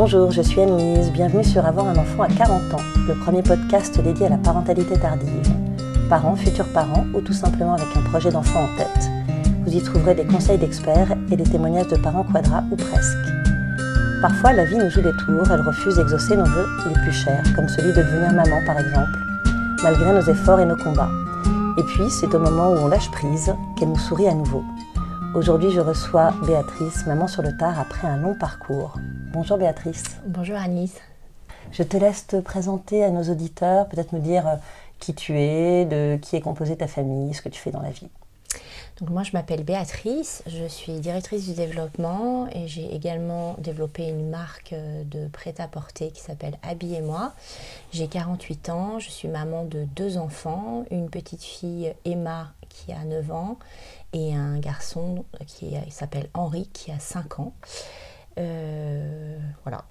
Bonjour, je suis Anne-Lise, bienvenue sur Avoir un enfant à 40 ans, le premier podcast dédié à la parentalité tardive. Parents, futurs parents ou tout simplement avec un projet d'enfant en tête. Vous y trouverez des conseils d'experts et des témoignages de parents quadra ou presque. Parfois, la vie nous joue des tours, elle refuse d'exaucer nos vœux les plus chers, comme celui de devenir maman par exemple, malgré nos efforts et nos combats. Et puis, c'est au moment où on lâche prise qu'elle nous sourit à nouveau. Aujourd'hui, je reçois Béatrice, maman sur le tard après un long parcours. Bonjour Béatrice. Bonjour Anis. Je te laisse te présenter à nos auditeurs, peut-être nous dire euh, qui tu es, de qui est composée ta famille, ce que tu fais dans la vie. Donc moi je m'appelle Béatrice, je suis directrice du développement et j'ai également développé une marque euh, de prêt-à-porter qui s'appelle Habillez-moi. J'ai 48 ans, je suis maman de deux enfants, une petite fille Emma qui a 9 ans et un garçon qui s'appelle Henri qui a 5 ans. Euh, voilà.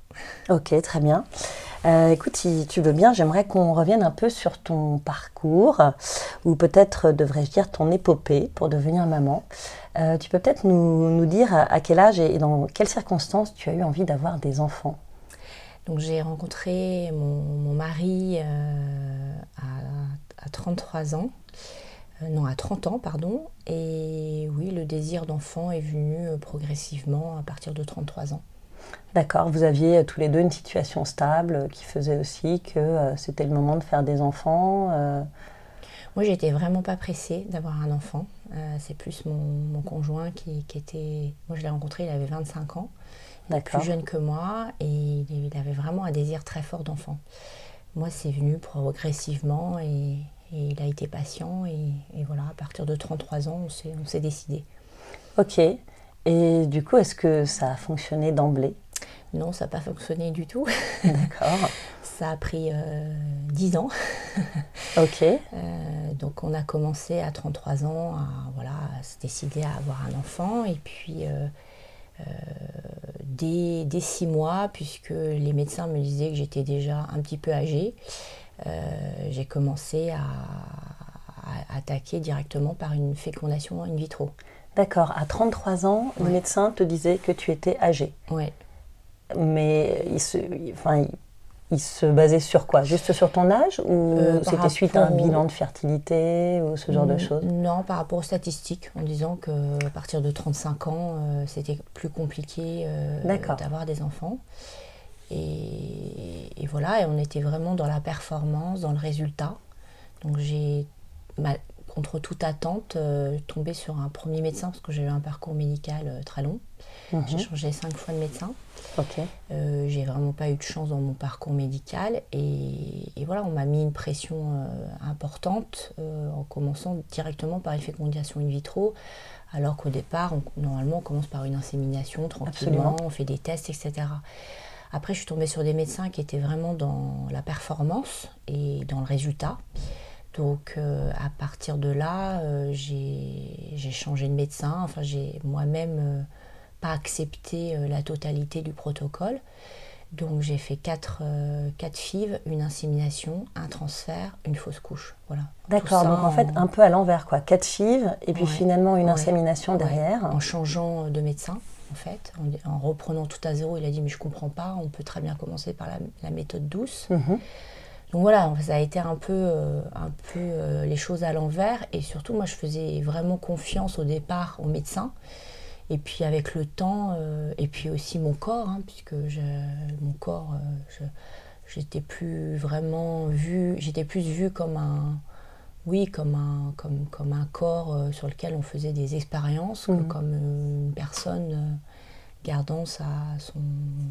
Ok, très bien. Euh, écoute, si tu veux bien, j'aimerais qu'on revienne un peu sur ton parcours, ou peut-être devrais-je dire ton épopée pour devenir maman. Euh, tu peux peut-être nous, dire à, quel âge et dans quelles circonstances tu as eu envie d'avoir des enfants? Donc j'ai rencontré mon, mari à, à, 33 ans. Euh, non, à 30 ans, pardon. Et oui, le désir d'enfant est venu euh, progressivement à partir de 33 ans. D'accord, vous aviez euh, tous les deux une situation stable qui faisait aussi que c'était le moment de faire des enfants. Moi, j'étais vraiment pas pressée d'avoir un enfant. c'est plus mon, conjoint qui, était. Moi, je l'ai rencontré, il avait 25 ans, plus jeune que moi, et il avait vraiment un désir très fort d'enfant. Moi, c'est venu progressivement et, et il a été patient et, voilà, à partir de 33 ans, on s'est décidé. Ok. Et du coup, est-ce que ça a fonctionné d'emblée? Non, ça n'a pas fonctionné du tout. D'accord. ça a pris 10 euh, ans. ok. Euh, donc on a commencé à 33 ans à, voilà, se décider à avoir un enfant. Et puis euh, dès, dès 6 mois, puisque les médecins me disaient que j'étais déjà un petit peu âgée, j'ai commencé à, attaquer directement par une fécondation in vitro. D'accord, à 33 ans, le médecin te disait que tu étais âgée. Oui. Mais il se, enfin, il, se basait sur quoi? Juste sur ton âge ou euh, c'était suite à un bilan de fertilité ou ce genre de choses? Non, par rapport aux statistiques, en disant qu'à partir de 35 ans, euh, c'était plus compliqué d'avoir des enfants. Et, voilà, et on était vraiment dans la performance, dans le résultat. Donc j'ai, contre toute attente, euh, tombé sur un premier médecin parce que j'ai eu un parcours médical euh, très long. Mhm. J'ai changé cinq fois de médecin. Ok. Euh, j'ai vraiment pas eu de chance dans mon parcours médical. Et, voilà, on m'a mis une pression importante en commençant directement par fécondation in vitro. Alors qu'au départ, normalement, on commence par une insémination tranquillement, on fait des tests, etc. Après, je suis tombée sur des médecins qui étaient vraiment dans la performance et dans le résultat. Donc, euh, à partir de là, euh, j'ai changé de médecin. Enfin, j'ai moi-même euh, pas accepté la totalité du protocole. Donc, j'ai fait quatre, quatre FIV, une insémination, un transfert, une fausse couche. Voilà. D'accord, donc en, fait, un peu à l'envers, quoi. Quatre FIV et puis finalement une insémination derrière. En changeant de médecin en fait, en, reprenant tout à zéro. Il a dit mais je comprends pas, on peut très bien commencer par la, méthode douce. Mhm. Donc voilà, ça a été un peu, euh, un peu euh, les choses à l'envers. Et surtout, moi, je faisais vraiment confiance au départ au médecin. Et puis avec le temps, euh, et puis aussi mon corps, hein, puisque mon corps, j'étais plus vraiment vue, j'étais plus vue comme un, oui, comme un, comme, comme un corps euh, sur lequel on faisait des expériences, mhm. comme une personne euh, gardant sa, son,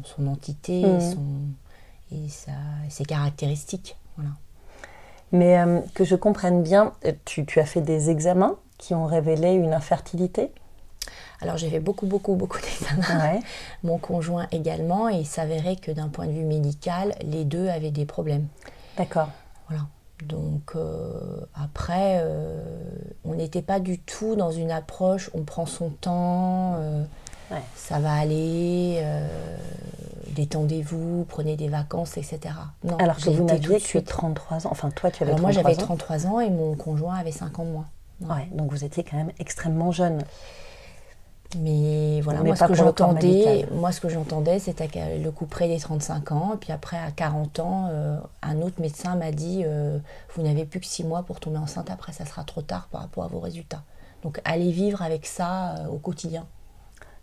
son entité et, mhm. son, et, sa, ses caractéristiques. Voilà. Mais euh, que je comprenne bien, tu, tu, as fait des examens qui ont révélé une infertilité? Alors j'ai fait beaucoup, beaucoup, beaucoup d'examens. Mon conjoint également, et il s'avérait que d'un point de vue médical, les deux avaient des problèmes. D'accord. Voilà. Donc euh, après, euh, on n'était pas du tout dans une approche, on prend son temps, euh, ça va aller, détendez-vous, prenez des vacances, etc. Non, Alors que vous n'aviez que 33 ans, enfin toi tu avais Alors 33 moi j'avais 33 ans et mon conjoint avait 5 ans de moins. Ouais. donc vous étiez quand même extrêmement jeune. Mais voilà, moi ce, que j'entendais, moi ce que j'entendais, c'était le coup près des 35 ans, et puis après à 40 ans, euh, un autre médecin m'a dit euh, Vous n'avez plus que 6 mois pour tomber enceinte, après ça sera trop tard par rapport à vos résultats. Donc allez vivre avec ça euh, au quotidien.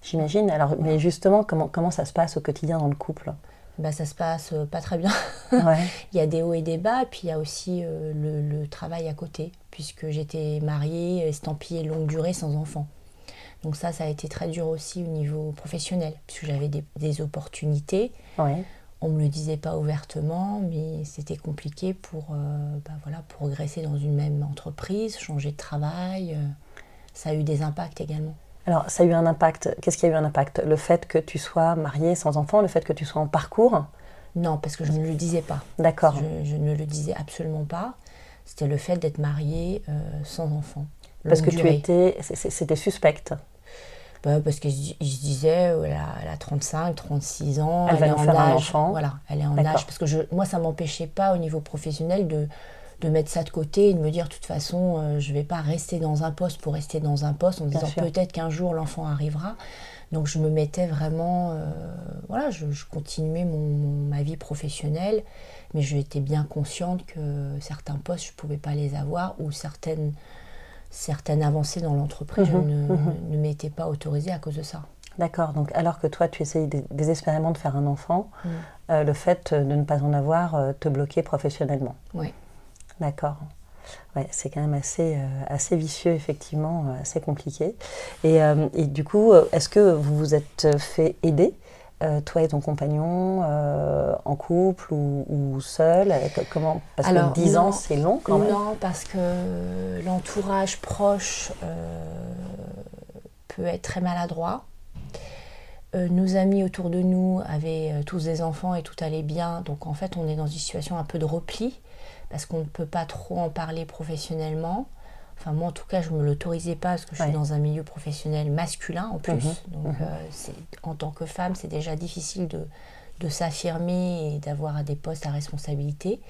J'imagine. Alors, mais justement, comment, comment ça se passe au quotidien dans le couple? Bah, ça se passe pas très bien. Ouais. il y a des hauts et des bas, puis il y a aussi le, le travail à côté, puisque j'étais mariée, estampillée longue durée sans enfant. Donc ça, ça a été très dur aussi au niveau professionnel, puisque j'avais des, des opportunités. Ouais. On ne me le disait pas ouvertement, mais c'était compliqué pour euh, bah voilà, progresser dans une même entreprise, changer de travail. euh, ça a eu des impacts également. Alors, ça a eu un impact. Qu'est-ce qui a eu un impact? Le fait que tu sois mariée sans enfant, le fait que tu sois en parcours? Non, parce que je ne le disais pas. D'accord. Je, je ne le disais absolument pas. C'était le fait d'être mariée euh, sans enfant. Parce que tu étais. C'était suspecte. Bah, parce qu'ils se disaient, euh, elle a, elle a 35, 36 ans, Elle va est en faire un âge. enfant. Voilà, elle est en âge. Parce que je, moi, ça ne m'empêchait pas au niveau professionnel de, de mettre ça de côté et de me dire, de toute façon, euh, je ne vais pas rester dans un poste pour rester dans un poste en Bien disant peut-être qu'un jour l'enfant arrivera. Donc je me mettais vraiment, euh, voilà, je, je continuais mon, mon- ma vie professionnelle, mais j'étais bien consciente que certains postes, je ne pouvais pas les avoir ou certaines, certaines avancées dans l'entreprise, je Mhm, ne, ne m'étais pas autorisée à cause de ça. D'accord. Donc, alors que toi, tu essayes dés- désespérément de faire un enfant, Mm. euh, le fait de ne pas en avoir euh, te bloquait professionnellement. Ouais. D'accord. Ouais, c'est quand même assez, euh, assez vicieux, effectivement, assez compliqué. Et, et du coup, est-ce que vous vous êtes fait aider, euh, toi et ton compagnon, euh, en couple ou, ou seul euh, co- Comment Parce Alors, que 10 ans, c'est long quand même. Non, parce que l'entourage proche peut être très maladroit. Nos amis autour de nous avaient tous des enfants et tout allait bien. Donc en fait, on est dans une situation un peu de repli parce qu'on ne peut pas trop en parler professionnellement. Enfin, moi en tout cas, je ne me l'autorisais pas parce que je Ouais. suis dans un milieu professionnel masculin en plus. Mhm, Donc mhm. euh, c'est- en tant que femme, c'est déjà difficile de, de s'affirmer et d'avoir des postes à responsabilité.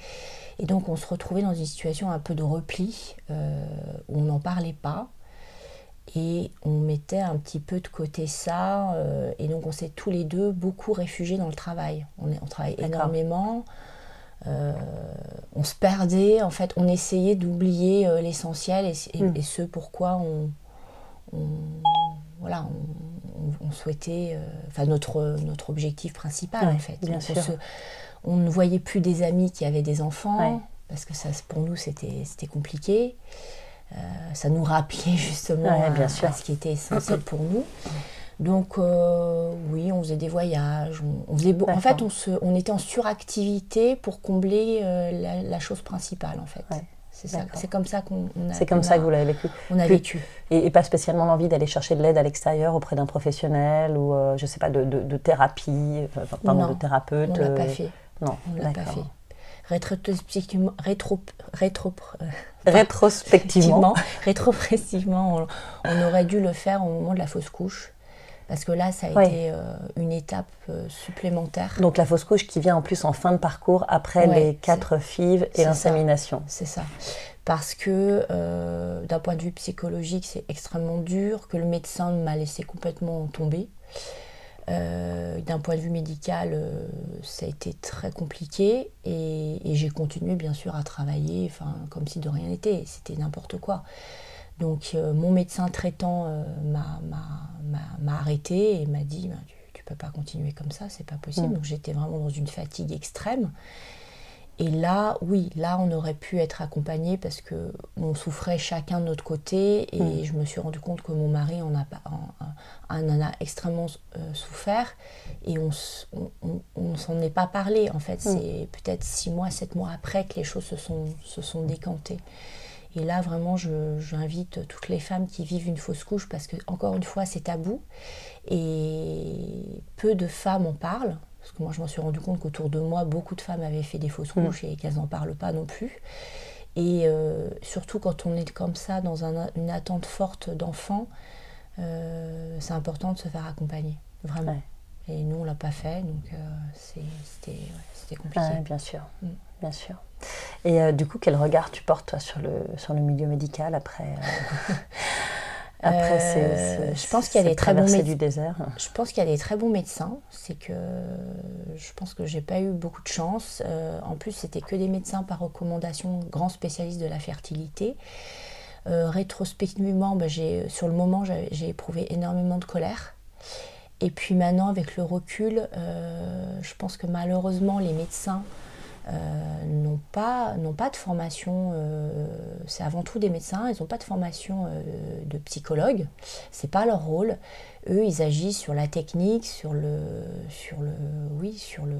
Et donc on se retrouvait dans une situation un peu de repli euh, où on n'en parlait pas. Et on mettait un petit peu de côté ça. euh, et donc on s'est tous les deux beaucoup réfugiés dans le travail. On, est- on travaille D'accord. énormément. Euh, on se perdait. En fait, on essayait d'oublier euh, l'essentiel et, et- Mm. et ce pourquoi on, on- voilà, on, souhaitait, euh, enfin notre, notre objectif principal Ouais, en fait. bien Donc, on sûr. se- on ne voyait plus des amis qui avaient des enfants, Ouais. parce que ça, pour nous, c'était compliqué. Euh, ça nous rappelait justement Ouais, à, bien sûr. à ce qui était essentiel pour nous. Donc euh, oui, on faisait des voyages. On, on faisait en fait, on, se, on était en suractivité pour combler euh, la, la chose principale en fait. Ouais, C'est comme ça qu'on on a, C'est comme ça que vous l'avez vécu. on a vécu. Et, et pas spécialement l'envie d'aller chercher de l'aide à l'extérieur auprès d'un professionnel ou, euh, je sais pas, de, de- de thérapie, euh, enfin, pardon, Non, de thérapeute. On l'a euh, pas fait. Non, On l'a pas fait. Rétrospectivement, rétro, rétro, euh, Rétrospectivement. rétrospectivement, on, on aurait dû le faire au moment de la fausse couche. Parce que là, ça a Ouais. été euh, une étape euh, supplémentaire. Donc la fausse couche qui vient en plus en fin de parcours après Ouais, les quatre fives et l'insémination. C'est ça. Parce que euh, d'un point de vue psychologique, c'est extrêmement dur, que le médecin m'a laissé complètement tomber. D'un point de vue médical, ça a été très compliqué et, et j'ai continué bien sûr à travailler, enfin comme si de rien n'était, c'était n'importe quoi. Donc euh, mon médecin traitant euh, m'a- arrêté et m'a dit Ben, tu, tu peux pas continuer comme ça, c'est pas possible. Mm. Donc j'étais vraiment dans une fatigue extrême. Et là, oui, là, on aurait pu être accompagnés parce que on souffrait chacun de notre côté et Mm. je me suis rendu compte que mon mari en a, pas- en, en- en a extrêmement euh, souffert et on ne s'en est pas parlé. En fait, Mm. c'est peut-être six mois, sept mois après que les choses se sont, se sont décantées. Et là, vraiment, je- j'invite toutes les femmes qui vivent une fausse couche parce que, encore une fois, c'est tabou et peu de femmes en parlent. Parce que moi, je m'en suis rendu compte qu'autour de moi, beaucoup de femmes avaient fait des fausses Mm. couches et qu'elles n'en parlent pas non plus. Et euh, surtout quand on est comme ça, dans un- une attente forte d'enfants, euh, c'est important de se faire accompagner, vraiment. Ouais. Et nous, on l'a pas fait, donc euh, c'était ouais, compliqué. Ouais, bien sûr, Mm. Bien sûr. Et euh, du coup, quel regard tu portes toi sur le, sur le milieu médical après euh, Après, c'est, je pense qu'il y a des très bons médecins du désert? Je pense qu'il y a des très bons médecins. C'est que je pense que j'ai pas eu beaucoup de chance. en plus, c'était que des médecins par recommandation, grands spécialistes de la fertilité. rétrospectivement, bah, sur le moment, j'ai éprouvé énormément de colère. Et puis maintenant, avec le recul, je pense que malheureusement, les médecins euh, n'ont pas, pas de formation, euh, c'est avant tout des médecins, ils n'ont pas de formation euh, de psychologue, c'est pas leur rôle. Eux, ils agissent sur la technique, sur le, sur le, oui, sur le,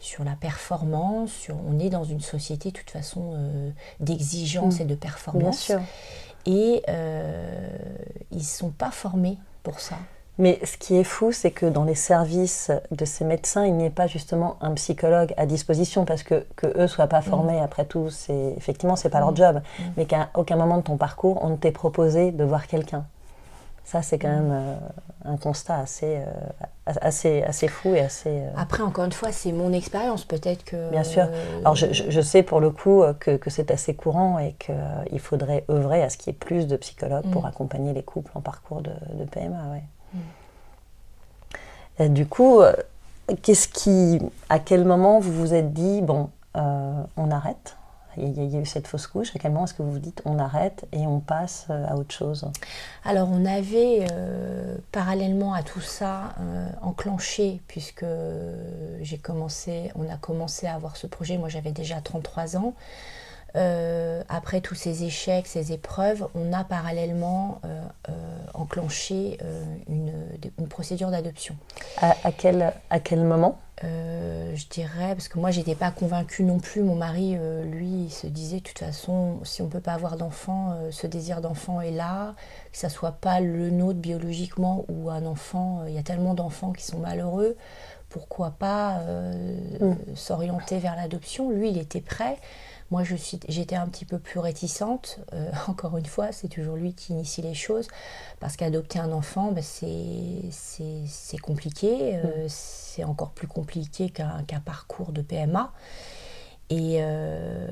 sur la performance. Sur, on est dans une société de toute façon d'exigence mm. et de performance. Et ils ne sont pas formés pour ça. Mais ce qui est fou, c'est que dans les services de ces médecins, il n'y ait pas justement un psychologue à disposition parce que que eux soient pas formés. Mm. Après tout, c'est effectivement c'est pas leur mm. job, mm. mais qu'à aucun moment de ton parcours, on ne t'ait proposé de voir quelqu'un. Ça, c'est quand même euh, un constat assez, euh, assez, assez fou et assez. Euh, Après, encore une fois, c'est mon expérience. Peut-être que. Bien sûr. Alors, je, je, sais pour le coup que, que c'est assez courant et qu'il faudrait œuvrer à ce qu'il y ait plus de psychologues pour accompagner les couples en parcours de, de PMA. Ouais. Du coup, euh, qu'est-ce qui, à quel moment vous vous êtes dit, bon, euh, on arrête? Il y, a, eu cette fausse couche. À quel moment est-ce que vous vous dites on arrête et on passe euh, à autre chose? Alors on avait parallèlement à tout ça enclenché puisque j'ai commencé, on a commencé à avoir ce projet. Moi j'avais déjà 33 ans. Euh, après tous ces échecs, ces épreuves, on a parallèlement euh, euh, enclenché une, procédure d'adoption. À, quel, à quel moment? Je dirais, parce que moi j'étais pas convaincue non plus, mon mari, lui, il se disait de toute façon, si on peut pas avoir d'enfant, ce désir d'enfant est là, que ça soit pas le nôtre biologiquement ou un enfant, il y a tellement d'enfants qui sont malheureux, pourquoi pas mm. s'orienter vers l'adoption? Lui, il était prêt. Moi, j'étais un petit peu plus réticente. Euh, encore une fois, c'est toujours lui qui initie les choses. Parce qu'adopter un enfant, ben, c'est compliqué. Euh, mm. C'est encore plus compliqué qu'un parcours de PMA. Euh,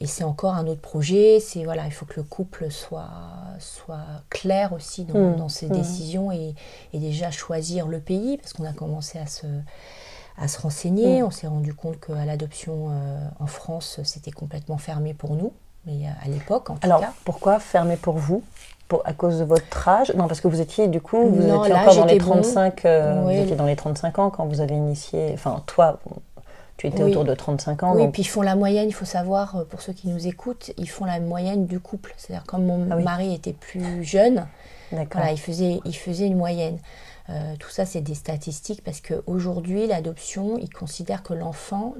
et, c'est encore un autre projet. C'est voilà, il faut que le couple soit, soit clair aussi dans, mm. ses mm. décisions et, et, déjà choisir le pays parce qu'on a commencé à se, à se renseigner. Mm. On s'est rendu compte qu'à l'adoption euh, en France, c'était complètement fermé pour nous, mais euh, à l'époque en tout Alors, pourquoi fermé pour vous? Pour, à cause de votre âge? Non, parce que vous étiez du coup, vous étiez encore dans les 35, euh, vous étiez dans les 35 ans quand vous avez initié. Enfin, toi, tu étais autour de 35 ans. Oui, puis ils font la moyenne, il faut savoir, pour ceux qui nous écoutent, ils font la moyenne du couple. C'est-à-dire, comme mon ah mari était plus jeune, voilà, il, faisait, il faisait une moyenne. Euh, tout ça, c'est des statistiques parce qu'aujourd'hui, l'adoption, ils considèrent que l'enfant,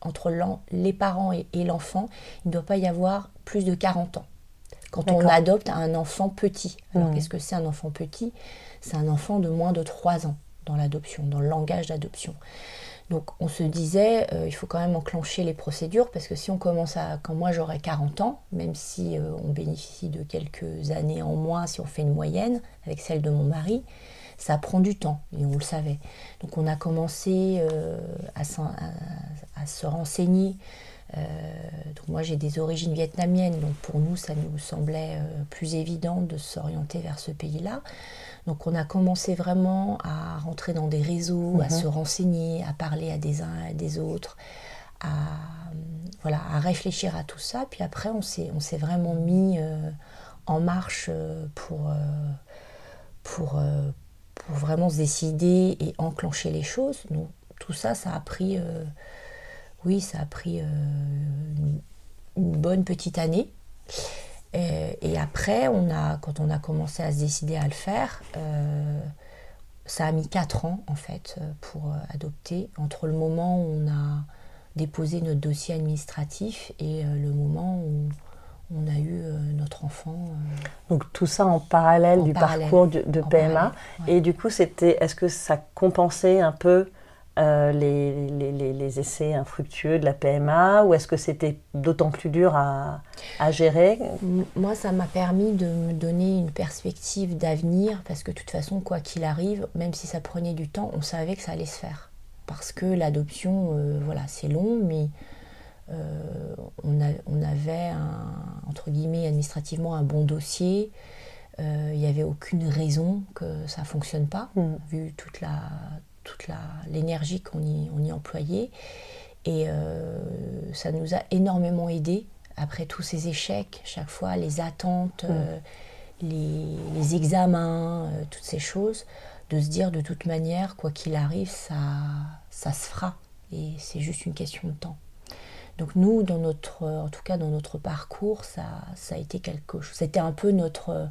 entre les parents et, l'enfant, il ne doit pas y avoir plus de 40 ans. Quand on adopte un enfant petit. Alors, mmh. qu'est-ce que c'est un enfant petit? C'est un enfant de moins de 3 ans dans l'adoption, dans le langage d'adoption. Donc on se disait, euh, il faut quand même enclencher les procédures parce que si on commence à, quand moi j'aurai 40 ans, même si euh, on bénéficie de quelques années en moins si on fait une moyenne avec celle de mon mari, ça prend du temps et on le savait. Donc on a commencé euh, à, se renseigner. moi j'ai des origines vietnamiennes, donc pour nous ça nous semblait plus évident de s'orienter vers ce pays-là. Donc on a commencé vraiment à rentrer dans des réseaux, à mhm. se renseigner, à parler à des uns et à des autres, à, voilà, à réfléchir à tout ça. Puis après, on s'est, vraiment mis euh, en marche euh, pour, euh, pour, pour vraiment se décider et enclencher les choses. Donc tout ça, ça a pris, oui, ça a pris une, une bonne petite année. Et, après, on a, quand on a commencé à se décider à le faire, euh, ça a mis 4 ans en fait pour euh, adopter, entre le moment où on a déposé notre dossier administratif et euh, le moment où on a eu notre enfant. Donc tout ça en parallèle du parcours de, PMA. Et du coup, c'était, est-ce que ça compensait un peu euh, les, les, les, essais infructueux de la PMA ou est-ce que c'était d'autant plus dur à, à, gérer? Moi, ça m'a permis de me donner une perspective d'avenir parce que de toute façon, quoi qu'il arrive, même si ça prenait du temps, on savait que ça allait se faire. Parce que l'adoption, euh, voilà, c'est long, mais euh, on, a, on, avait, un, entre guillemets, administrativement un bon dossier. il n'y avait aucune raison que ça ne fonctionne pas, Mm. vu toute la toute l'énergie qu'on y, on y employait. Et euh, ça nous a énormément aidé après tous ces échecs, chaque fois les attentes, euh, les, les examens, euh, toutes ces choses, de se dire de toute manière, quoi qu'il arrive, ça, ça se fera. Et c'est juste une question de temps. Donc nous, dans notre, en tout cas dans notre parcours, ça, ça a été quelque chose. C'était un peu notre,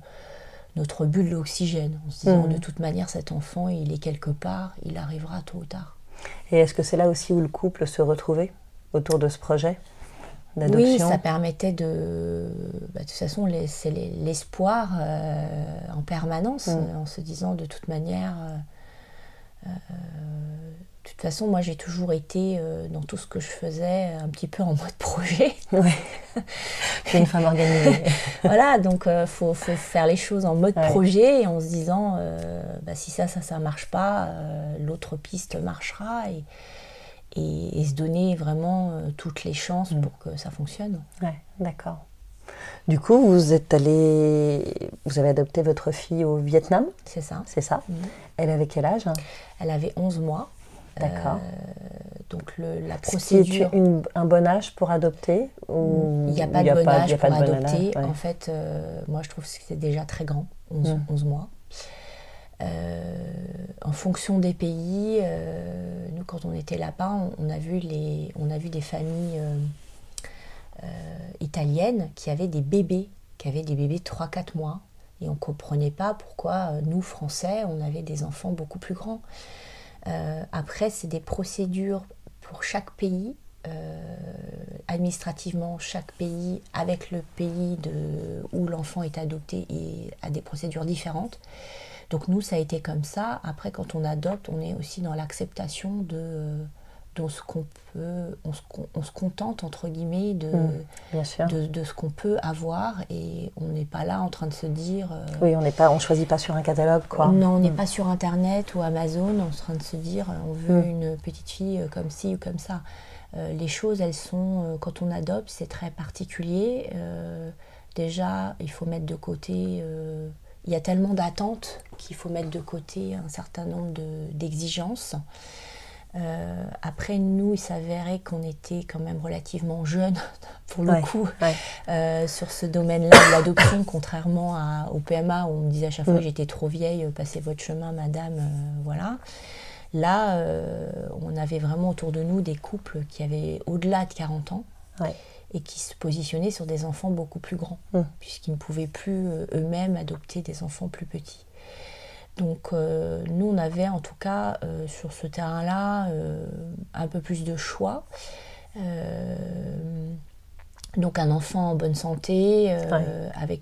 notre bulle d'oxygène, en se disant Mhm. de toute manière, cet enfant, il est quelque part, il arrivera tôt ou tard. Et est-ce que c'est là aussi où le couple se retrouvait autour de ce projet Oui, d'adoption ça permettait de. bah, de toute façon, c'est les- l'espoir euh, en permanence, euh, en se disant de toute manière. euh, euh, de toute façon, moi, j'ai toujours été euh, dans tout ce que je faisais un petit peu en mode projet. Ouais. C'est une femme organisée. voilà, donc il faut, faut faire les choses en mode Ouais. projet et en se disant euh, bah, si ça, ça, ça marche pas, euh, l'autre piste marchera et, et, et se donner vraiment euh, toutes les chances Mm. pour que ça fonctionne. Ouais, d'accord. Du coup, vous êtes allé, vous avez adopté votre fille au Vietnam, C'est ça. c'est ça Mhm. Elle avait quel âge? Elle avait 11 mois. D'accord. Euh, donc le- la procédure. une- un bon âge pour adopter ou Il n'y a pas de bon âge pour adopter. En fait, euh, moi, je trouve que c'est déjà très grand, 11, Mm. 11 mois. Euh, en fonction des pays, euh, nous, quand on était là-bas, on, on a vu les, on a vu des familles euh, italiennes qui avaient des bébés, qui avaient des bébés de 3-4 mois. Et on ne comprenait pas pourquoi nous, Français, on avait des enfants beaucoup plus grands. Euh, après, c'est des procédures pour chaque pays. euh, administrativement, chaque pays, avec le pays de, où l'enfant est adopté, a des procédures différentes. Donc nous, ça a été comme ça. Après, quand on adopte, on est aussi dans l'acceptation de, de ce qu'on peut, on se, con- on se contente entre guillemets de, Mm. De, de ce qu'on peut avoir, et on n'est pas là en train de se dire. euh, Oui, on n'est pas, on choisit pas sur un catalogue, quoi. non, on n'est Mm. pas sur Internet ou Amazon en train de se dire euh, on veut Mm. une petite fille euh, comme ci ou comme ça. Euh, les choses, elles sont, quand on adopte, c'est très particulier. Euh, déjà, il faut mettre de côté, il y a tellement d'attentes qu'il faut mettre de côté un certain nombre de- d'exigences. Euh, après, nous, il s'avérait qu'on était quand même relativement jeunes, pour le Ouais, coup, ouais. euh, sur ce domaine-là de l'adoption, contrairement à- au PMA où on me disait à chaque fois Mm. que j'étais trop vieille, euh, passez votre chemin, madame, euh, voilà. Là, on avait vraiment autour de nous des couples qui avaient au-delà de 40 ans Ouais. et qui se positionnaient sur des enfants beaucoup plus grands, Mm. puisqu'ils ne pouvaient plus eux-mêmes adopter des enfants plus petits. Donc euh, nous, on avait en tout cas euh, sur ce terrain-là euh, un peu plus de choix. Donc un enfant en bonne santé, avec,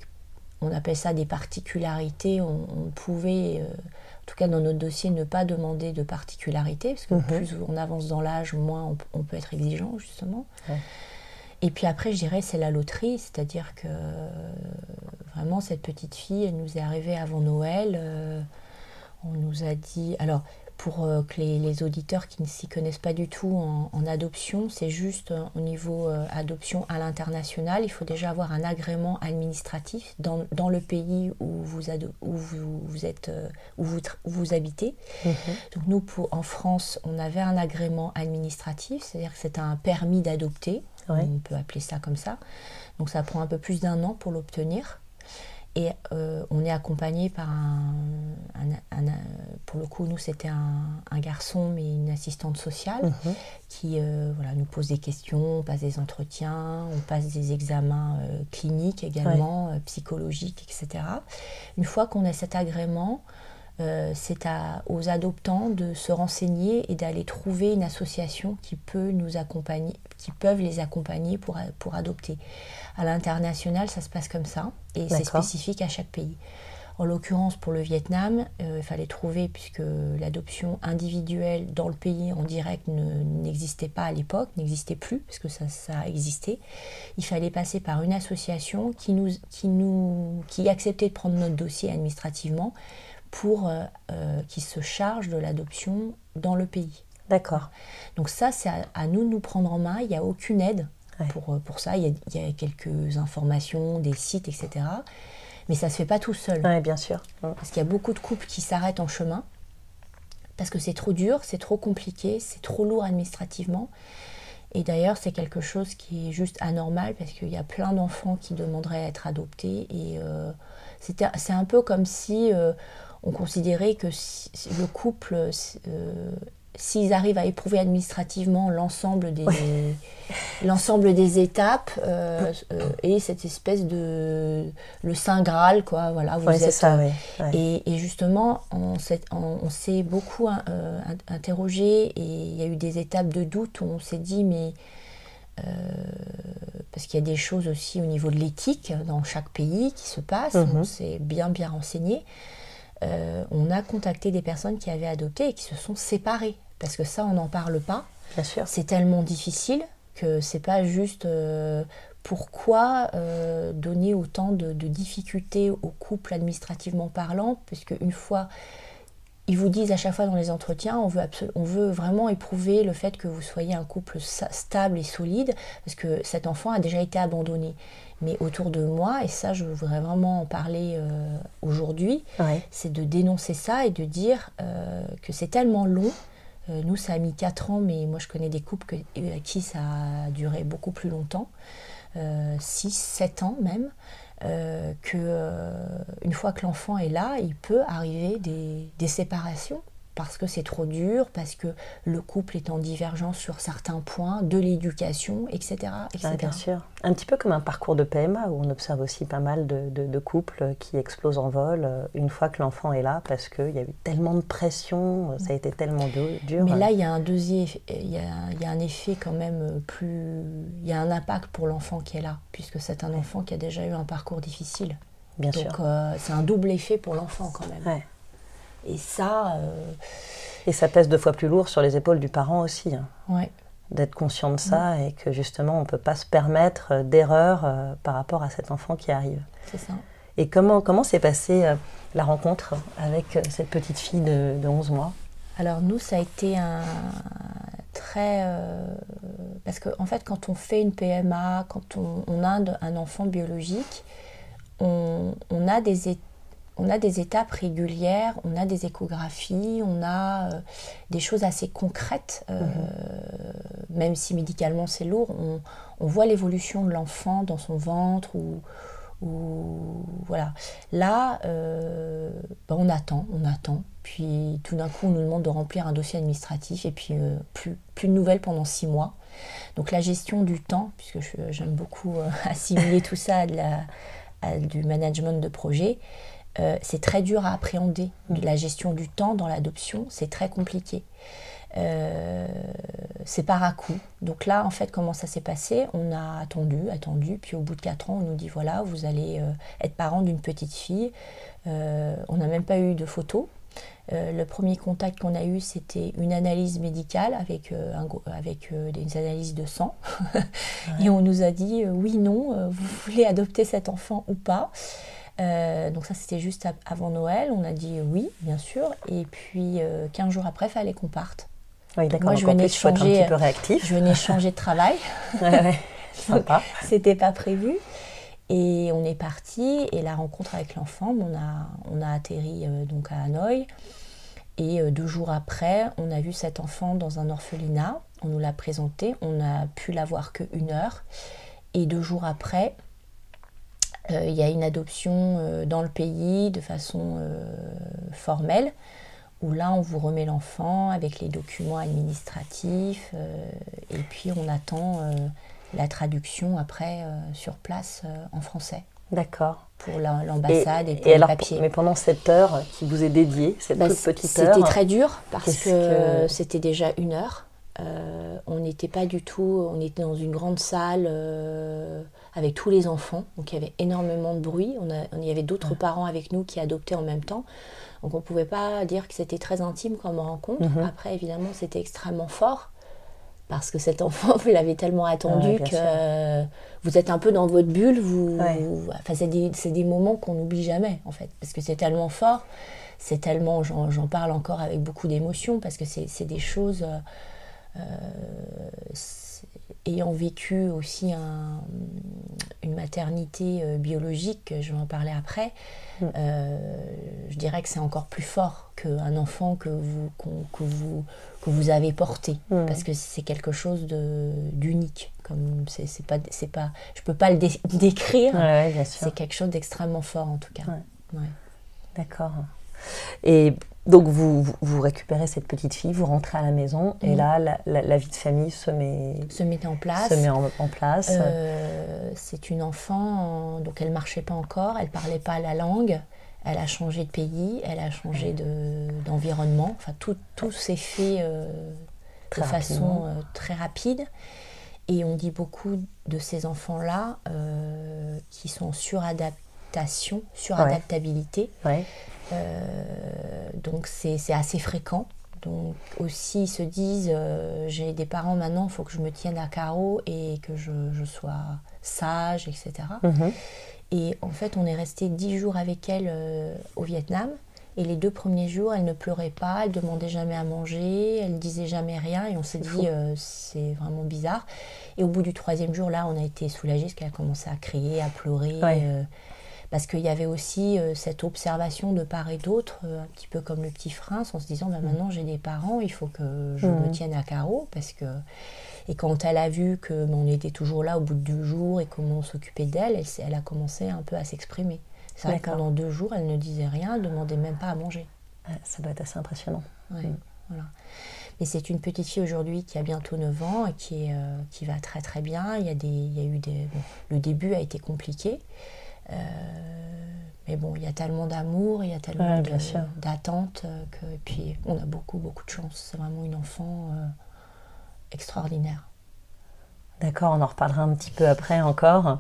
on appelle ça des particularités. On, on pouvait, en tout cas dans notre dossier, ne pas demander de particularités, parce que Mhm. plus on avance dans l'âge, moins on, on peut être exigeant justement. Ouais. Et puis après, je dirais, c'est la loterie, c'est-à-dire que euh, vraiment, cette petite fille, elle nous est arrivée avant Noël. euh, on nous a dit. Alors, pour euh, que les, les auditeurs qui ne s'y connaissent pas du tout en, en adoption, c'est juste euh, au niveau adoption à l'international, il faut déjà avoir un agrément administratif dans, dans le pays où vous, ado- où vous, vous êtes, où vous, tra- où vous habitez. Mhm. Donc nous, pour, en France, on avait un agrément administratif, c'est-à-dire que c'est un permis d'adopter, Ouais. on peut appeler ça comme ça. Donc ça prend un peu plus d'un an pour l'obtenir. Et euh, on est accompagné par un, un- un- Pour le coup, nous, c'était un, garçon, mais une assistante sociale Mhm. qui euh, voilà, nous pose des questions, on passe des entretiens, on passe des examens euh, cliniques également, psychologiques, etc. Une fois qu'on a cet agrément, euh, c'est aux adoptants de se renseigner et d'aller trouver une association qui peut nous accompagner, qui peuvent les accompagner pour, pour adopter. À l'international, ça se passe comme ça et c'est spécifique à chaque pays. En l'occurrence, pour le Vietnam, euh, il fallait trouver, puisque l'adoption individuelle dans le pays en direct ne- n'existait pas à l'époque, n'existait plus, parce que ça, ça existait, il fallait passer par une association qui, nous, qui, nous, qui acceptait de prendre notre dossier administrativement pour euh, euh, qui se charge de l'adoption dans le pays. D'accord. Donc ça, c'est à, à nous de nous prendre en main. Il n'y a aucune aide Ouais. pour, euh, pour ça. Il y, a, il y a quelques informations, des sites, etc. Mais ça se fait pas tout seul. Oui, bien sûr. Parce qu'il y a beaucoup de couples qui s'arrêtent en chemin parce que c'est trop dur, c'est trop compliqué, c'est trop lourd administrativement. Et d'ailleurs, c'est quelque chose qui est juste anormal parce qu'il y a plein d'enfants qui demanderaient à être adoptés. Et euh, c'est un peu comme si euh, on considérait que le couple euh, s'ils arrivent à éprouver administrativement l'ensemble des, l'ensemble des étapes euh, euh, et cette espèce de le saint graal quoi voilà vous êtes, ça, et, et, justement on s'est, on, beaucoup euh, interrogé et il y a eu des étapes de doute où on s'est dit mais parce qu'il y a des choses aussi au niveau de l'éthique dans chaque pays qui se passent, mm-hmm. on s'est bien bien renseigné. On a contacté des personnes qui avaient adopté et qui se sont séparées parce que ça, on n'en parle pas. Bien sûr. C'est tellement difficile que c'est pas juste euh, pourquoi euh, donner autant de, difficultés au couple administrativement parlant, puisque une fois ils vous disent à chaque fois dans les entretiens, on veut, on veut vraiment éprouver le fait que vous soyez un couple stable et solide, parce que cet enfant a déjà été abandonné. Mais autour de moi, et ça je voudrais vraiment en parler euh, aujourd'hui, c'est de dénoncer ça et de dire que c'est tellement long euh, nous, ça a mis 4 ans, mais moi, je connais des couples euh, à qui ça a duré beaucoup plus longtemps, 6, euh, 7 ans même. Euh, que une fois que l'enfant est là, il peut arriver des séparations parce que c'est trop dur, parce que le couple est en divergence sur certains points, de l'éducation, etc. etc. bien sûr. Un petit peu comme un parcours de PMA où on observe aussi pas mal de, couples qui explosent en vol euh, une fois que l'enfant est là parce qu'il y a eu tellement de pression, euh, ça a été tellement dur. Mais là, il y a un deuxième, il y a, il y a un effet quand même plus, il y a un impact pour l'enfant qui est là, puisque c'est un enfant qui a déjà eu un parcours difficile. Bien sûr. Donc euh, c'est un double effet pour l'enfant quand même. Ouais. Et ça. Euh, et ça pèse deux fois plus lourd sur les épaules du parent aussi. Hein. Ouais. D'être conscient de ça et que justement on ne peut pas se permettre euh, d'erreur euh, par rapport à cet enfant qui arrive. C'est ça. Et comment comment s'est passée la rencontre avec cette petite fille de, de 11 mois? Alors nous, ça a été un très... parce qu'en en fait, quand on fait une PMA, quand on, on a un enfant biologique, on, on a des états on a des étapes régulières, on a des échographies, on a euh, des choses assez concrètes, euh, mhm. même si médicalement c'est lourd, on, voit l'évolution de l'enfant dans son ventre ou, voilà. Là, euh, ben, on attend, on attend, puis tout d'un coup on nous demande de remplir un dossier administratif et puis plus, plus de nouvelles pendant six mois. Donc la gestion du temps, puisque j'aime beaucoup assimiler tout ça à du management de projet, euh, c'est très dur à appréhender. La gestion du temps dans l'adoption, c'est très compliqué. Euh, c'est par à coup. Donc là, en fait, comment ça s'est passé? On a attendu, attendu, puis au bout de 4 ans, on nous dit voilà, vous allez euh, être parent d'une petite fille. on n'a même pas eu de photos. le premier contact qu'on a eu, c'était une analyse médicale avec, avec des analyses de sang. Et on nous a dit oui, non, vous voulez adopter cet enfant ou pas? Euh, donc ça, c'était juste avant Noël. On a dit oui, bien sûr. Et puis, 15 euh, jours après, il fallait qu'on parte. Oui, d'accord. Moi, je venais, changer, un petit peu réactif. je venais changer de travail. ouais, Sympa. C'était pas prévu. Et on est parti. Et la rencontre avec l'enfant, on a, on a atterri euh, donc à Hanoï. Et deux jours après, on a vu cet enfant dans un orphelinat. On nous l'a présenté. On n'a pu l'avoir qu'une heure. Et deux jours après, euh, il y a une adoption euh, dans le pays de façon euh, formelle, où là on vous remet l'enfant avec les documents administratifs, et puis on attend la traduction après sur place en français. D'accord. Pour l'ambassade et, pour les papiers. Mais pendant cette heure qui vous est dédiée, cette bah, toute petite heure. C'était très dur parce que, c'était déjà une heure. on n'était pas du tout, on était dans une grande salle avec tous les enfants. Donc il y avait énormément de bruit. On y avait d'autres parents avec nous qui adoptaient en même temps. Donc on ne pouvait pas dire que c'était très intime comme rencontre. Mhm. Après, évidemment, c'était extrêmement fort parce que cet enfant, vous l'avez tellement attendu que vous êtes un peu dans votre bulle. Vous, enfin, c'est des, moments qu'on n'oublie jamais, en fait, parce que c'est tellement fort. C'est tellement, j'en parle encore avec beaucoup d'émotion parce que c'est des choses. Euh, ayant vécu aussi une maternité euh, biologique, je vais en parler après, mm. je dirais que c'est encore plus fort qu'un enfant que vous, que vous, que vous avez porté, mm. parce que c'est quelque chose d'unique. C'est pas, c'est pas, je peux pas le décrire. c'est quelque chose d'extrêmement fort en tout cas. D'accord. Et donc vous, vous, récupérez cette petite fille, vous rentrez à la maison et là la, vie de famille se met, se met en place. Se met en, place. Euh, c'est une enfant, donc elle marchait pas encore, elle parlait pas la langue, elle a changé de pays, elle a changé d'environnement. enfin tout, tout s'est fait euh, de façon euh, très rapide. Et on dit beaucoup de ces enfants-là qui sont suradaptation, suradaptabilité. Ouais. Donc c'est assez fréquent. Donc aussi ils se disent euh, j'ai des parents maintenant, il faut que je me tienne à carreau et que je, sois sage, etc. Mhm. Et en fait on est resté dix jours avec elle euh, au Vietnam. Et les deux premiers jours, elle ne pleurait pas, elle demandait jamais à manger, elle disait jamais rien. Et on s'est dit, c'est vraiment bizarre. Et au bout du troisième jour, là, on a été soulagés parce qu'elle a commencé à crier, à pleurer parce qu'il y avait aussi euh, cette observation de part et d'autre, euh, un petit peu comme le petit prince, en se disant bah, maintenant j'ai des parents, il faut que je me mm. tienne à carreau, parce que... Et quand elle a vu que on était toujours là au bout de deux jours et comment on s'occupait d'elle, elle, elle, a commencé un peu à s'exprimer. C'est vrai que pendant deux jours, elle ne disait rien, elle ne demandait même pas à manger. ça doit être assez impressionnant. Ouais, mm. voilà. C'est une petite fille aujourd'hui qui a bientôt 9 ans et qui, est, euh, qui va très très bien. Il y a, des, il y a eu des, le début a été compliqué. Euh, mais bon, il y a tellement d'amour, il y a tellement d'attentes euh, que et puis on a beaucoup beaucoup de chance. C'est vraiment une enfant euh, extraordinaire. D'accord, on en reparlera un petit peu après encore.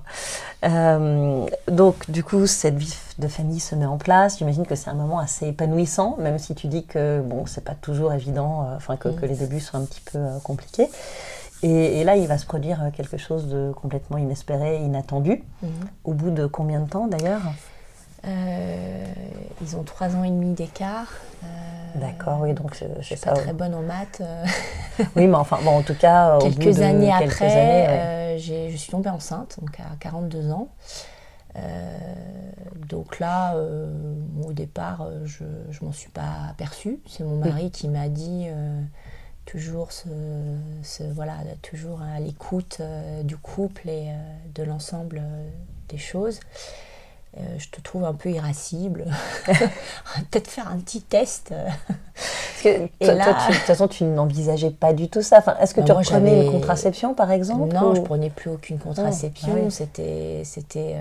donc, du coup, cette vie de famille se met en place. J'imagine que c'est un moment assez épanouissant, même si tu dis que bon, c'est pas toujours évident, enfin que, que, les débuts sont un petit peu compliqués. Et, là, il va se produire quelque chose de complètement inespéré, inattendu. Mhm. Au bout de combien de temps d'ailleurs? Euh, Ils ont trois ans et demi d'écart. Euh, D'accord, oui, donc je suis pas très bonne en maths. Euh. oui, mais enfin, bon, en tout cas, quelques au bout de années quelques après, années, je suis tombée enceinte, donc à 42 ans. donc là, au départ, je ne m'en suis pas aperçue. C'est mon mari qui m'a dit toujours, ce, voilà, toujours à l'écoute euh, du couple et euh, de l'ensemble euh, des choses. je te trouve un peu irascible. Peut-être faire un petit test. et là... de toute façon, tu n'envisageais pas du tout ça. Enfin, Est-ce que tu reprenais une contraception, par exemple Non, je je prenais plus aucune contraception. C'était, c'était,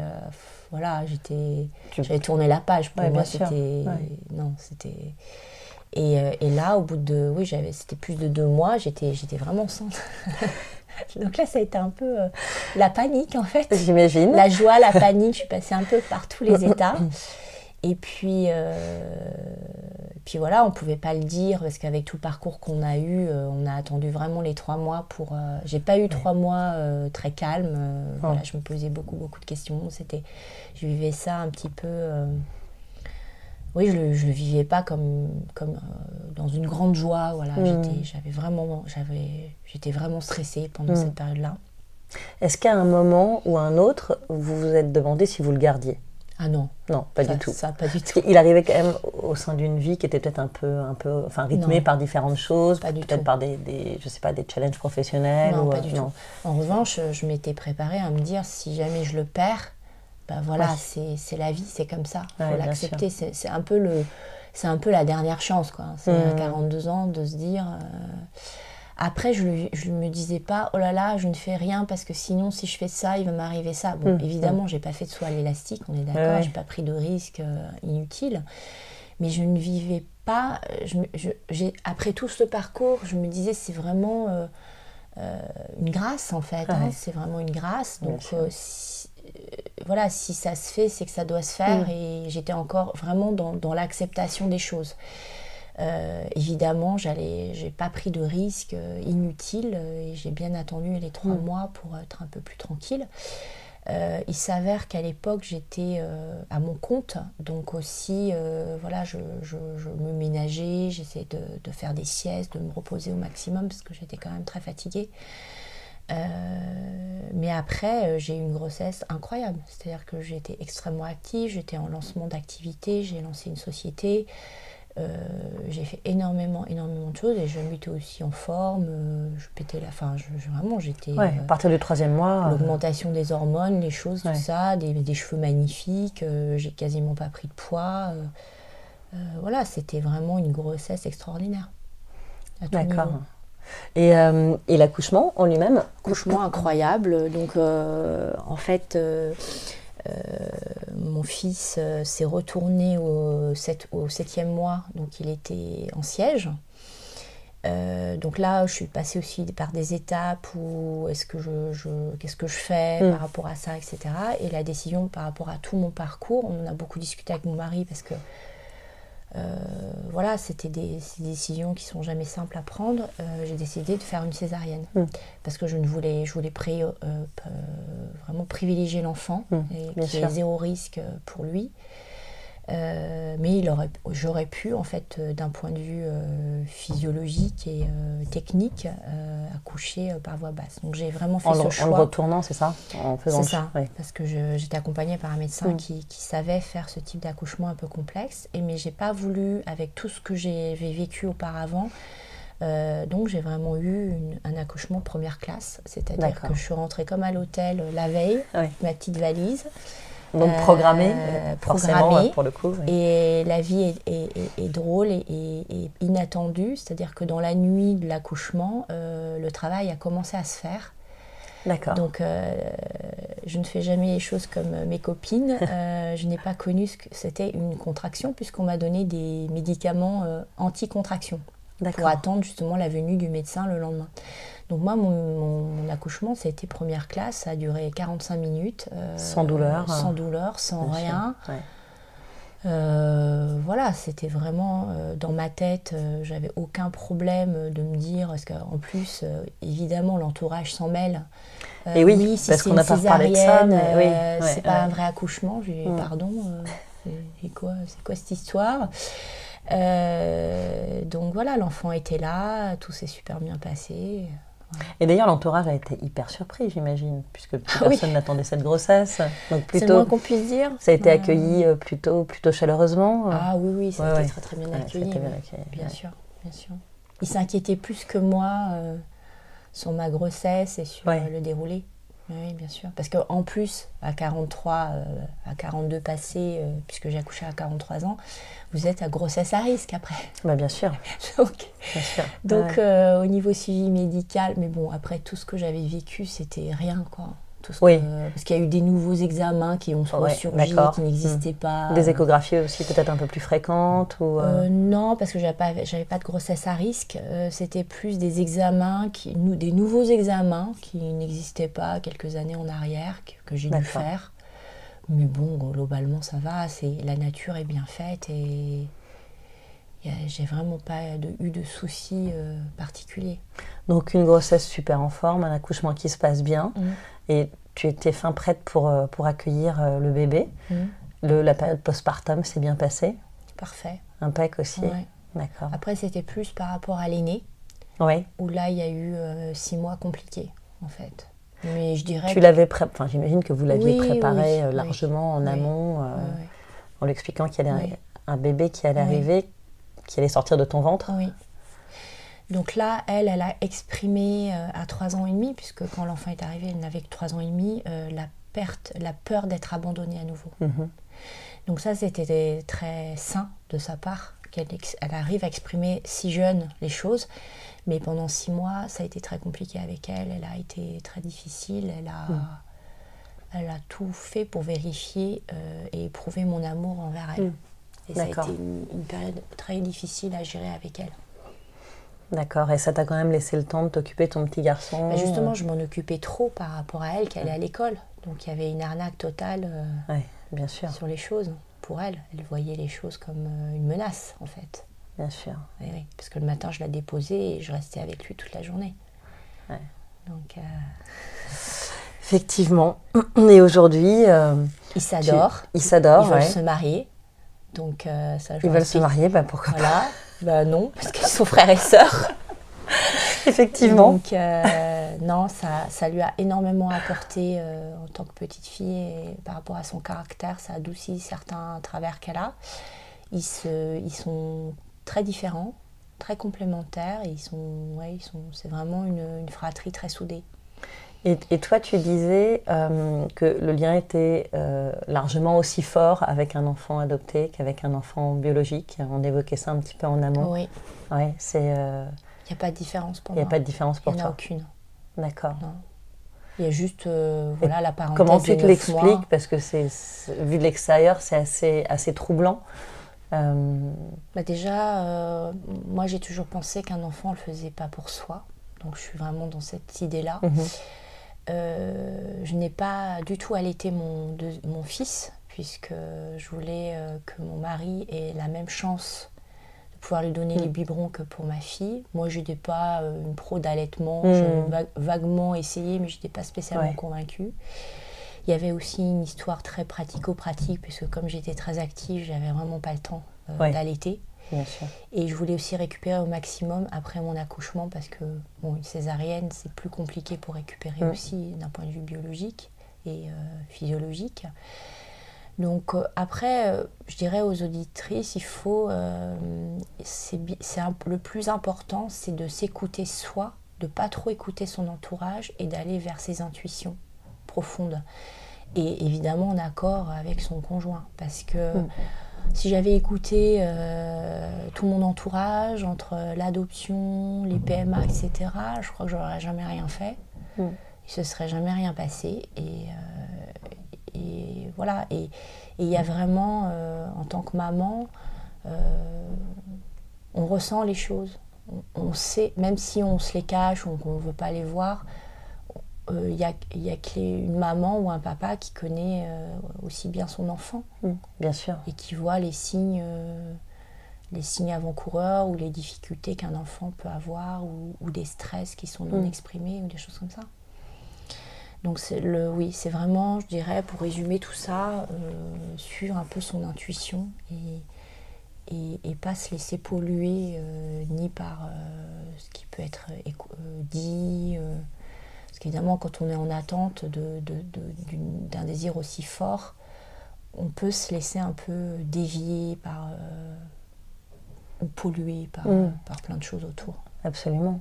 voilà, j'étais, j'avais tourné la page. Pour moi, c'était, non, c'était. Euh, et, là, au bout de, oui, j'avais, c'était plus de deux mois, j'étais, j'étais vraiment enceinte. Donc là, ça a été un peu euh, la panique en fait. J'imagine. La joie, la panique, je suis passée un peu par tous les états. Et puis, euh, puis voilà, on ne pouvait pas le dire parce qu'avec tout le parcours qu'on a eu, on a attendu vraiment les trois mois pour. j'ai pas eu trois mois très calmes. voilà, je me posais beaucoup, beaucoup de questions. C'était, je vivais ça un petit peu oui, je ne le, vivais pas comme, comme euh, dans une grande joie. Voilà, hmm. j'avais vraiment, j'étais vraiment stressée pendant hmm. cette période-là. Est-ce qu'à un moment ou un autre, vous vous êtes demandé si vous le gardiez? Ah non. Non, pas du tout. Ça, pas du tout. Il arrivait quand même au sein d'une vie qui était peut-être un peu, un peu, enfin rythmée par différentes choses, peut-être par des, des, je sais pas, des challenges professionnels. Non, pas du tout. En revanche, je m'étais préparée à me dire si jamais je le perds, bah voilà, c'est la vie, c'est comme ça. Il faut l'accepter. C'est un peu le, c'est un peu la dernière chance, quoi. C'est à 42 mmh. ans de se dire. Euh, après, je ne me disais pas, oh là là, je ne fais rien parce que sinon, si je fais ça, il va m'arriver ça. Bon, mmh. évidemment, je j'ai pas fait de soie à l'élastique, on est d'accord, j'ai pas pris de risques euh, inutiles. Mais je ne vivais pas. Je, après tout ce parcours, je me disais, c'est vraiment euh, une grâce, en fait. Hein. c'est vraiment une grâce. Donc, voilà, si ça se fait, c'est que ça doit se faire. Mm. Et j'étais encore vraiment dans, l'acceptation des choses. Euh, évidemment, j'allais, j'ai pas pris de risques euh, inutiles euh, et j'ai bien attendu les trois mm. mois pour être un peu plus tranquille. il s'avère qu'à l'époque j'étais à mon compte, donc aussi voilà, je, me ménageais, j'essayais de, de, faire des siestes, de me reposer au maximum parce que j'étais quand même très fatiguée. Mais après, j'ai eu une grossesse incroyable. C'est-à-dire que j'étais extrêmement active, j'étais en lancement d'activité, j'ai lancé une société. Euh, j'ai fait énormément, énormément de choses et je m'étais aussi en forme. Euh, je pétais la fin. Je, vraiment, j'étais. Ouais, à partir du troisième mois. Euh, l'augmentation des hormones, les choses, tout ça, des, des, cheveux magnifiques. j'ai quasiment pas pris de poids. voilà, c'était vraiment une grossesse extraordinaire. D'accord. Et, et l'accouchement en lui-même Accouchement incroyable. Donc, en fait euh, mon fils euh, s'est retourné au, au septième mois, donc il était en siège. Euh, donc là, je suis passée aussi par des étapes où est-ce que je, qu'est-ce que je fais mm. par rapport à ça, etc. Et la décision par rapport à tout mon parcours, on en a beaucoup discuté avec mon mari parce que euh, voilà, c'était des, décisions qui sont jamais simples à prendre. Euh, j'ai décidé de faire une césarienne mm. parce que je ne voulais, je voulais euh, vraiment privilégier l'enfant mm, et qu'il y ait zéro risque pour lui. Euh, mais j'aurais pu, en fait, euh, d'un point de vue euh, physiologique et technique, accoucher par voie basse. Donc j'ai vraiment fait ce choix. En le retournant, c'est ça? En faisant C'est ça, parce que j'étais accompagnée par un médecin mm. qui, qui, savait faire ce type d'accouchement un peu complexe. Et, mais j'ai pas voulu, avec tout ce que j'ai vécu auparavant, donc j'ai vraiment eu un accouchement première classe, c'est-à-dire que je suis rentrée comme à l'hôtel la veille, ma petite valise. Donc programmé, euh, programmé pour le coup. Et la vie est, drôle et, inattendue, c'est-à-dire que dans la nuit de l'accouchement, euh, le travail a commencé à se faire. D'accord. Donc, euh, je ne fais jamais les choses comme mes copines. je n'ai pas connu ce que c'était une contraction, puisqu'on m'a donné des médicaments anti-contraction pour attendre justement la venue du médecin le lendemain. Donc moi, mon, accouchement, ça a été première classe, ça a duré 45 minutes. Euh, sans douleur Sans douleur, sans rien. Euh, voilà, c'était vraiment euh, dans ma tête, j'avais aucun problème de me dire, parce qu'en plus, évidemment, l'entourage s'en mêle. Et oui, si parce qu'on n'a pas parlé de ça, mais c'est pas un vrai accouchement. J'ai dit, mm. pardon, c'est quoi, quoi cette histoire? Donc voilà, l'enfant était là, tout s'est super bien passé. Et d'ailleurs, l'entourage a été hyper surpris, j'imagine, puisque personne n'attendait cette grossesse. Donc plutôt, c'est le moins qu'on puisse dire. Ça a été accueilli euh, plutôt, plutôt chaleureusement. Ah oui, oui, ça a été très très bien accueilli. bien sûr, bien sûr. Il s'inquiétait plus que moi euh, sur ma grossesse et sur euh, le déroulé. Oui, bien sûr. Parce qu'en plus, à 43, à 42 passés, puisque j'ai accouché à 43 ans, vous êtes à grossesse à risque après. Bah, bien sûr. donc, donc euh, au niveau suivi médical, mais bon, après tout ce que j'avais vécu, c'était rien quoi. Tout oui. parce qu'il y a eu des nouveaux examens qui ont surgi, qui n'existaient hmm. pas. Des échographies aussi peut-être un peu plus fréquentes ou euh euh, Non, parce que j'avais pas, j'avais pas de grossesse à risque. c'était plus des examens, qui, nous, des nouveaux examens qui n'existaient pas quelques années en arrière, que, que j'ai dû faire. Mais bon, globalement, ça va. C'est la nature est bien faite et j'ai vraiment pas de, eu de soucis euh, particuliers. Donc une grossesse super en forme, un accouchement qui se passe bien, mm. et tu étais fin prête pour, euh, pour accueillir euh, le bébé. Mm. Le, la période postpartum s'est bien passée. Parfait. Impec aussi. D'accord. Après c'était plus par rapport à l'aîné. Oui. Où là il y a eu six mois compliqués en fait. Mais je dirais. Tu l'avais enfin, j'imagine que vous l'aviez préparé euh, largement en amont, euh, en lui expliquant qu'il y avait un, bébé qui allait arriver, qui allait sortir de ton ventre. Oui. Donc là, elle, elle a exprimé euh, à 3 ans et demi, puisque quand l'enfant est arrivé, elle n'avait que 3 ans et demi, la perte, la peur d'être abandonnée à nouveau. Mhm. Donc ça, c'était très sain de sa part, qu'elle elle arrive à exprimer si jeune les choses. Mais pendant six mois, ça a été très compliqué avec elle. Elle a été très difficile. Elle a, mm. elle a tout fait pour vérifier euh, et éprouver mon amour envers elle. Mm. Et ça a été une, période très difficile à gérer avec elle. D'accord, et ça t'a quand même laissé le temps de t'occuper de ton petit garçon bah, Justement, je m'en occupais trop par rapport à elle, qu'elle est à l'école. Donc il y avait une arnaque totale euh, bien sûr. sur les choses pour elle. Elle voyait les choses comme euh, une menace, en fait. Bien sûr. Oui, oui, parce que le matin, je la déposais et je restais avec lui toute la journée. Ouais. Donc. Euh, Effectivement. Et aujourd'hui. Ils s'adorent. Ils s'adorent. Ils veulent se marier. Donc, ça, Ils veulent se marier, bah pourquoi voilà. Bah non, parce qu'ils sont frères et sœurs. Effectivement. Donc, non, ça, ça lui a énormément apporté en tant que petite fille et par rapport à son caractère, ça adoucit certains travers qu'elle a. Ils, se, ils sont très différents, très complémentaires. ils sont, ouais, ils sont, c'est vraiment une, une, fratrie très soudée. Et, et toi, tu disais euh, que le lien était euh, largement aussi fort avec un enfant adopté qu'avec un enfant biologique. On évoquait ça un petit peu en amont. Oui. Ouais, c'est. Euh, il n'y a pas de différence pour moi. Il n'y a pas de différence pour toi. Il n'y en a aucune. D'accord. Il y a juste voilà, la parenthèse. Comment tu te l'expliques Parce que c'est, vu de l'extérieur, c'est assez, assez troublant. Bah déjà, moi j'ai toujours pensé qu'un enfant ne le faisait pas pour soi. Donc je suis vraiment dans cette idée-là. Mhm. Euh, je n'ai pas du tout allaité mon, mon fils, puisque je voulais que mon mari ait la même chance de pouvoir lui donner mhm. les biberons que pour ma fille. Moi, je n'étais pas une pro d'allaitement. J'ai mhm. vaguement essayé, mais je n'étais pas spécialement convaincue. Il y avait aussi une histoire très pratico-pratique, puisque comme j'étais très active, j'avais vraiment pas le temps euh, d'allaiter. Et je voulais aussi récupérer au maximum après mon accouchement, parce que bon, une césarienne, c'est plus compliqué pour récupérer mm. aussi d'un point de vue biologique et euh, physiologique. Donc euh, après, je dirais aux auditrices, il faut, c'est le plus important, c'est de s'écouter soi, de pas trop écouter son entourage et d'aller vers ses intuitions profondes et évidemment en accord avec son conjoint. Parce que mm. Si j'avais écouté euh, tout mon entourage, entre l'adoption, les PMA, etc., je crois que j'aurais jamais rien fait. Mm. Il se serait jamais rien passé. Et, euh, et voilà. Et il y a vraiment, euh, en tant que maman, on ressent les choses. On, on, sait, même si on se les cache ou qu'on ne veut pas les voir, il euh, n'y a, qu'une maman ou un papa qui connaît euh, aussi bien son enfant. Mm, bien sûr. Et qui voit les signes, euh, les signes avant-coureurs ou les difficultés qu'un enfant peut avoir ou, des stress qui sont non mm. exprimés ou des choses comme ça. Donc le, oui, c'est vraiment, je dirais, pour résumer tout ça, suivre un peu son intuition et, et, et pas se laisser polluer ni par ce qui peut être dit parce qu'évidemment, quand on est en attente d'un de, désir aussi fort, on peut se laisser un peu dévier par, euh, ou polluer par, mm. par plein de choses autour. Absolument.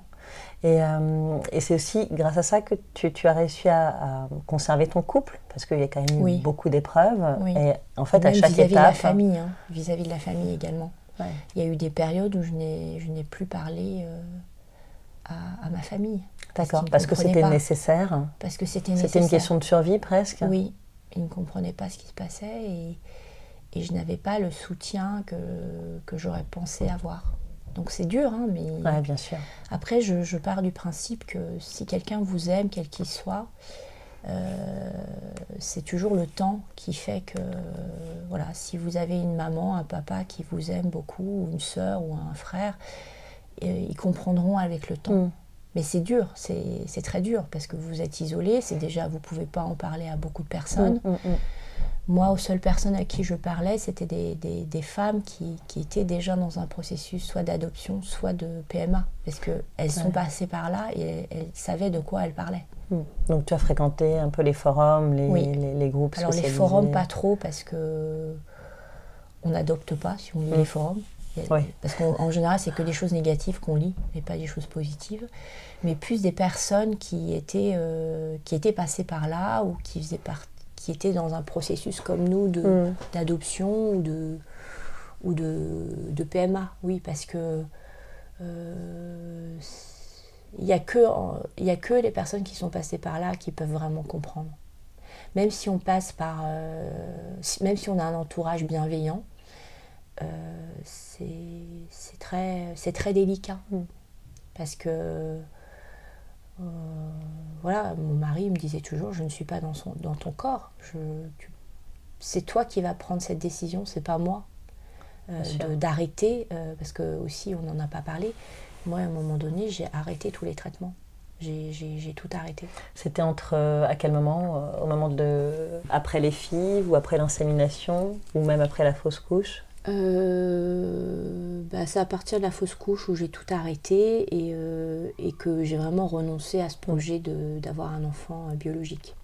Et, euh, et c'est aussi grâce à ça que tu, tu as réussi à, conserver ton couple, parce qu'il y a quand même eu beaucoup d'épreuves. Et en fait, à chaque vis-à-vis de la famille, hein, vis-à-vis de la famille également. Il y a eu des périodes où je n'ai plus parlé euh, à, ma famille. D'accord, parce, que c'était nécessaire. Parce que c'était nécessaire. C'était une question de survie presque. Oui, ils ne comprenaient pas ce qui se passait et, et je n'avais pas le soutien que, que j'aurais pensé avoir. Donc c'est dur, hein, mais. Ouais, bien sûr. Après, je, je, pars du principe que si quelqu'un vous aime, quel qu'il soit, euh, c'est toujours le temps qui fait que, voilà, si vous avez une maman, un papa qui vous aime beaucoup, ou une soeur ou un frère, ils comprendront avec le temps. Mm. Mais c'est dur, c'est très dur parce que vous êtes isolé, c'est déjà, vous pouvez pas en parler à beaucoup de personnes. Mm, mm, Moi, aux seules personnes à qui je parlais, c'était des, des, des, femmes qui, qui, étaient déjà dans un processus soit d'adoption, soit de PMA, parce qu'elles sont passées par là et elles, savaient de quoi elles parlaient. Donc tu as fréquenté un peu les forums, les, les, les, groupes Alors les forums, pas trop, parce que on n'adopte pas si on lit les forums. Parce qu'en général, c'est que des choses négatives qu'on lit et pas des choses positives. Mais plus des personnes qui étaient, euh, qui étaient passées par là ou qui, faisaient qui étaient dans un processus comme nous mm. d'adoption ou, de, ou de, de, PMA. Oui, parce que. Euh, il n'y a, que, a que les personnes qui sont passées par là qui peuvent vraiment comprendre. Même si on passe par. Euh, même si on a un entourage bienveillant, euh, c'est très, très délicat. Parce que, euh, voilà, mon mari me disait toujours, je ne suis pas dans, son, dans ton corps. C'est toi qui vas prendre cette décision, c'est pas moi. Euh, d'arrêter, parce que aussi on n'en a pas parlé. Moi, à un moment donné, j'ai arrêté tous les traitements. J'ai tout arrêté. C'était entre à quel moment Au moment de après les filles ou après l'insémination ou même après la fausse couche? Euh, bah, C'est à partir de la fausse couche où j'ai tout arrêté et, euh, et que j'ai vraiment renoncé à ce projet d'avoir un enfant biologique.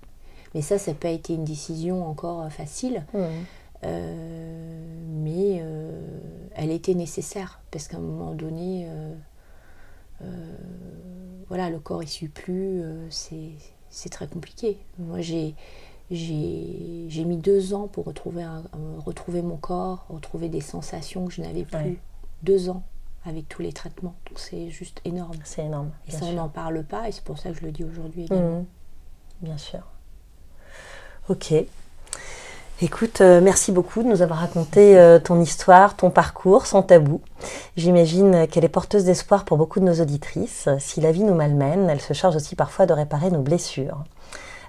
Mais ça, ça n'a pas été une décision encore facile. mais elle était nécessaire parce qu'à un moment donné, voilà, le corps ne suit plus, c'est très compliqué. Moi, j'ai j'ai mis deux ans pour retrouver, retrouver mon corps, retrouver des sensations que je n'avais plus. Deux ans avec tous les traitements. Donc c'est juste énorme. C'est énorme. Et ça, on n'en parle pas, et c'est pour ça que je le dis aujourd'hui également. Mmh. Bien sûr. Ok. Écoute, euh, merci beaucoup de nous avoir raconté euh, ton histoire, ton parcours, sans tabou. J'imagine qu'elle est porteuse d'espoir pour beaucoup de nos auditrices. Si la vie nous malmène, elle se charge aussi parfois de réparer nos blessures.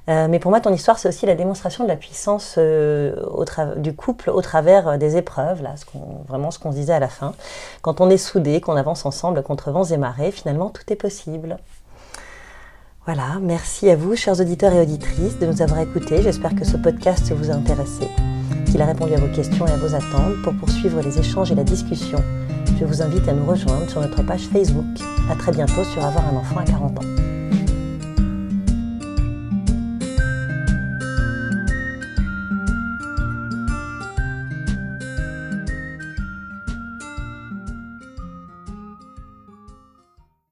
Euh, mais pour moi, ton histoire, c'est aussi la démonstration de la puissance euh, du couple au travers euh, des épreuves, là, vraiment ce qu'on se disait à la fin. Quand on est soudés, qu'on avance ensemble contre vents et marées, finalement, tout est possible. Voilà, merci à vous, chers auditeurs et auditrices, de nous avoir écoutés. J'espère que ce podcast vous a intéressé, qu'il a répondu à vos questions et à vos attentes. Pour poursuivre les échanges et la discussion, je vous invite à nous rejoindre sur notre page Facebook. À très bientôt sur Avoir un enfant à 40 ans.